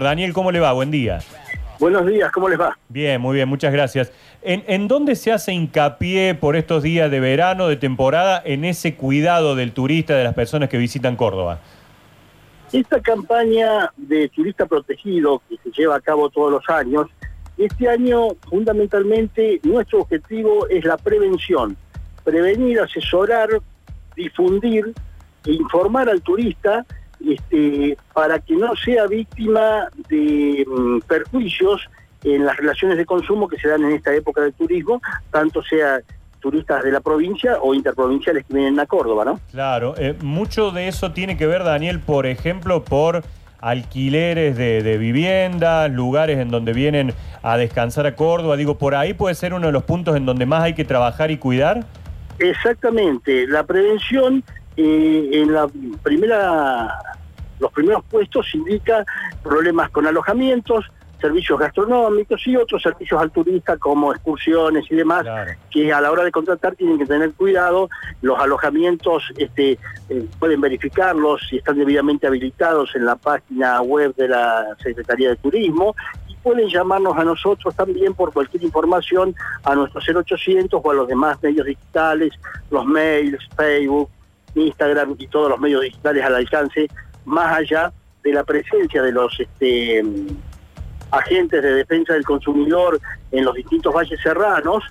Daniel, ¿cómo le va? Buen día. Buenos días, ¿cómo les va? Bien, muy bien, muchas gracias. ¿En, en dónde se hace hincapié por estos días de verano, de temporada, en ese cuidado del turista, de las personas que visitan Córdoba? Esta campaña de turista protegido que se lleva a cabo todos los años, este año fundamentalmente nuestro objetivo es la prevención, prevenir, asesorar, difundir e informar al turista este, para que no sea víctima de mm, perjuicios en las relaciones de consumo que se dan en esta época del turismo, tanto sea turistas de la provincia o interprovinciales que vienen a Córdoba, ¿no? Claro, eh, mucho de eso tiene que ver, Daniel, por ejemplo, por alquileres de, de viviendas, lugares en donde vienen a descansar a Córdoba. Digo, por ahí puede ser uno de los puntos en donde más hay que trabajar y cuidar. Exactamente, la prevención eh, en la primera, los primeros puestos indica problemas con alojamientos, servicios gastronómicos y otros servicios al turista como excursiones y demás, Claro. que a la hora de contratar tienen que tener cuidado, los alojamientos este, eh, pueden verificarlos si están debidamente habilitados en la página web de la Secretaría de Turismo y pueden llamarnos a nosotros también por cualquier información a nuestro 0800 o a los demás medios digitales, los mails, Facebook, Instagram y todos los medios digitales al alcance, más allá de la presencia de los este, agentes de defensa del consumidor en los distintos valles serranos,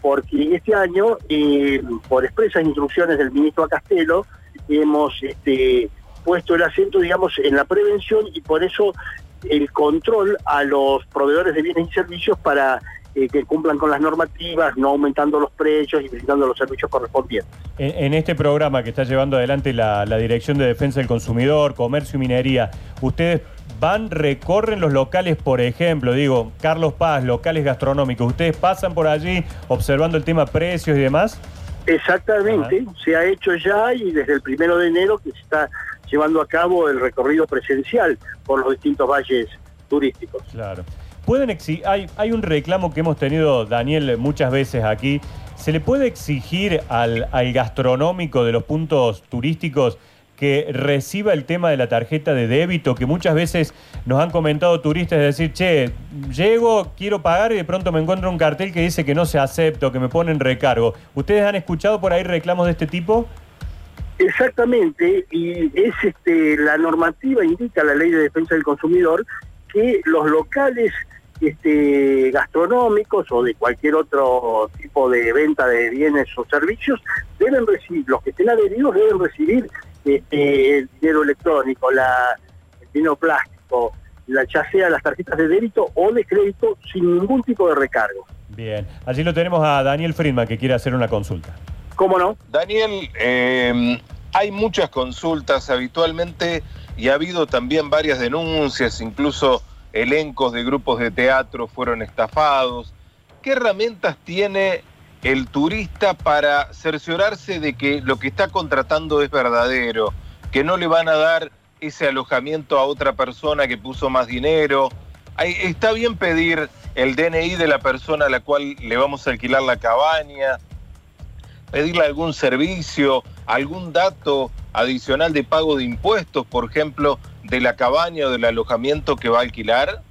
porque este año, eh, por expresas instrucciones del ministro Acastelo, hemos este, puesto el acento, digamos, en la prevención y por eso el control a los proveedores de bienes y servicios para eh, que cumplan con las normativas, no aumentando los precios y brindando los servicios correspondientes. En, en este programa que está llevando adelante la, la Dirección de Defensa del Consumidor, Comercio y Minería, ustedes van, recorren los locales, por ejemplo, digo, Carlos Paz, locales gastronómicos, ustedes pasan por allí observando el tema precios y demás. Exactamente, se ha hecho ya y desde el primero de enero que se está llevando a cabo el recorrido presencial por los distintos valles turísticos. Claro. Pueden exi- hay, hay un reclamo que hemos tenido, Daniel, muchas veces aquí. ¿Se le puede exigir al, gastronómico de los puntos turísticos que reciba el tema de la tarjeta de débito? Que muchas veces nos han comentado turistas de decir, che, llego, quiero pagar y de pronto me encuentro un cartel que dice que no se acepta que me ponen recargo. ¿Ustedes han escuchado por ahí reclamos de este tipo? Exactamente, y es este, la normativa indica la ley de defensa del consumidor que los locales este, gastronómicos o de cualquier otro tipo de venta de bienes o servicios deben recibir, los que estén adheridos deben recibir este, el dinero electrónico, la, el dinero plástico, la, ya sea las tarjetas de débito o de crédito sin ningún tipo de recargo. Bien, allí lo tenemos a Daniel Friedman que quiere hacer una consulta. ¿Cómo no? Daniel, eh, hay muchas consultas habitualmente y ha habido también varias denuncias, incluso elencos de grupos de teatro fueron estafados. ¿Qué herramientas tiene el turista para cerciorarse de que lo que está contratando es verdadero, que no le van a dar ese alojamiento a otra persona que puso más dinero? Está bien pedir el DNI de la persona a la cual le vamos a alquilar la cabaña, pedirle algún servicio, algún dato adicional de pago de impuestos, por ejemplo, de la cabaña o del alojamiento que va a alquilar?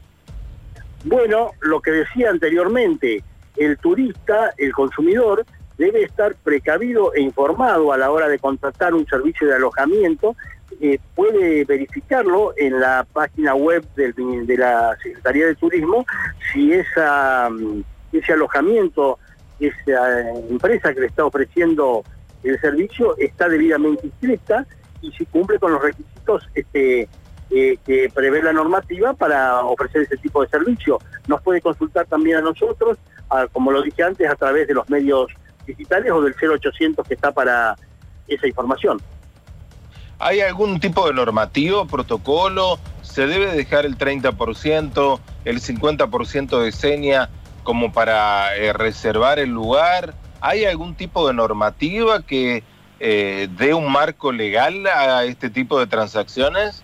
Bueno, lo que decía anteriormente, el turista, el consumidor, debe estar precavido e informado a la hora de contratar un servicio de alojamiento. Eh, puede verificarlo en la página web de la Secretaría de Turismo si mm, ese alojamiento, esa empresa que le está ofreciendo el servicio está debidamente inscrita y si cumple con los requisitos este, eh, que prevé la normativa para ofrecer ese tipo de servicio. Nos puede consultar también a nosotros, como lo dije antes, a través de los medios digitales o del 0800 que está para esa información. ¿Hay algún tipo de normativo, protocolo? ¿Se debe dejar el 30%, el 50% de seña como para eh, reservar el lugar? ¿Hay algún tipo de normativa que eh, dé un marco legal a este tipo de transacciones?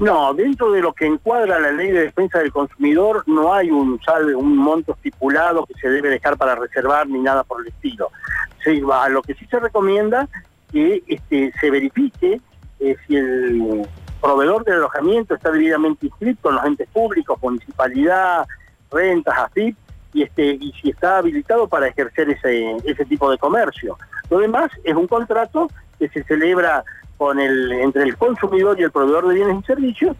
No, dentro de lo que encuadra la ley de defensa del consumidor no hay un salve, un monto estipulado que se debe dejar para reservar ni nada por el estilo. Se, a lo que sí se recomienda que este, se verifique eh, si el proveedor del alojamiento está debidamente inscrito en los entes públicos, municipalidad, rentas, AFIP, y, este, y si está habilitado para ejercer ese, ese tipo de comercio. Lo demás es un contrato que se celebra con el, entre el consumidor y el proveedor de bienes y servicios,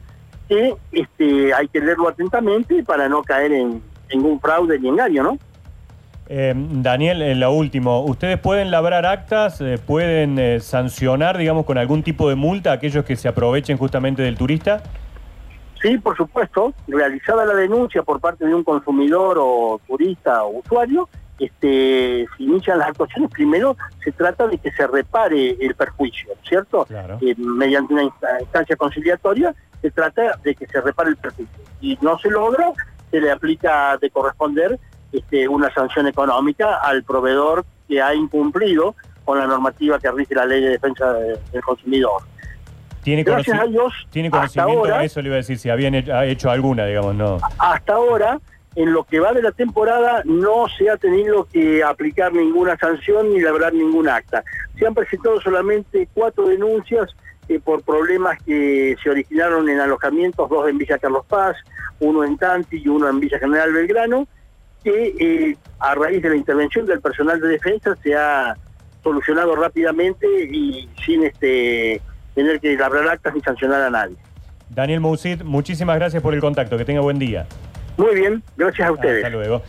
que este, hay que leerlo atentamente para no caer en ningún fraude ni engaño, ¿no? Eh, Daniel, en lo último, ¿ustedes pueden labrar actas, eh, pueden eh, sancionar, digamos, con algún tipo de multa a aquellos que se aprovechen justamente del turista? Sí, por supuesto, realizada la denuncia por parte de un consumidor o turista o usuario, este, se inician las actuaciones, primero se trata de que se repare el perjuicio, ¿cierto? mediante una instancia conciliatoria se trata de que se repare el perjuicio. Y no se logra, se le aplica de corresponder este, una sanción económica al proveedor que ha incumplido con la normativa que rige la ley de defensa del consumidor. ¿Tiene Gracias a Dios, ¿tiene conocimiento de eso? Le iba a decir, si habían hecho alguna, digamos, no. Hasta ahora, en lo que va de la temporada, no se ha tenido que aplicar ninguna sanción ni labrar ningún acta. Se han presentado solamente cuatro denuncias eh, por problemas que se originaron en alojamientos, dos en Villa Carlos Paz, uno en Tanti y uno en Villa General Belgrano, que eh, a raíz de la intervención del personal de defensa se ha solucionado rápidamente y sin este tener que labrar actas ni sancionar a nadie. Daniel Mousid, muchísimas gracias por el contacto, que tenga buen día. Muy bien, gracias a ustedes. Hasta luego.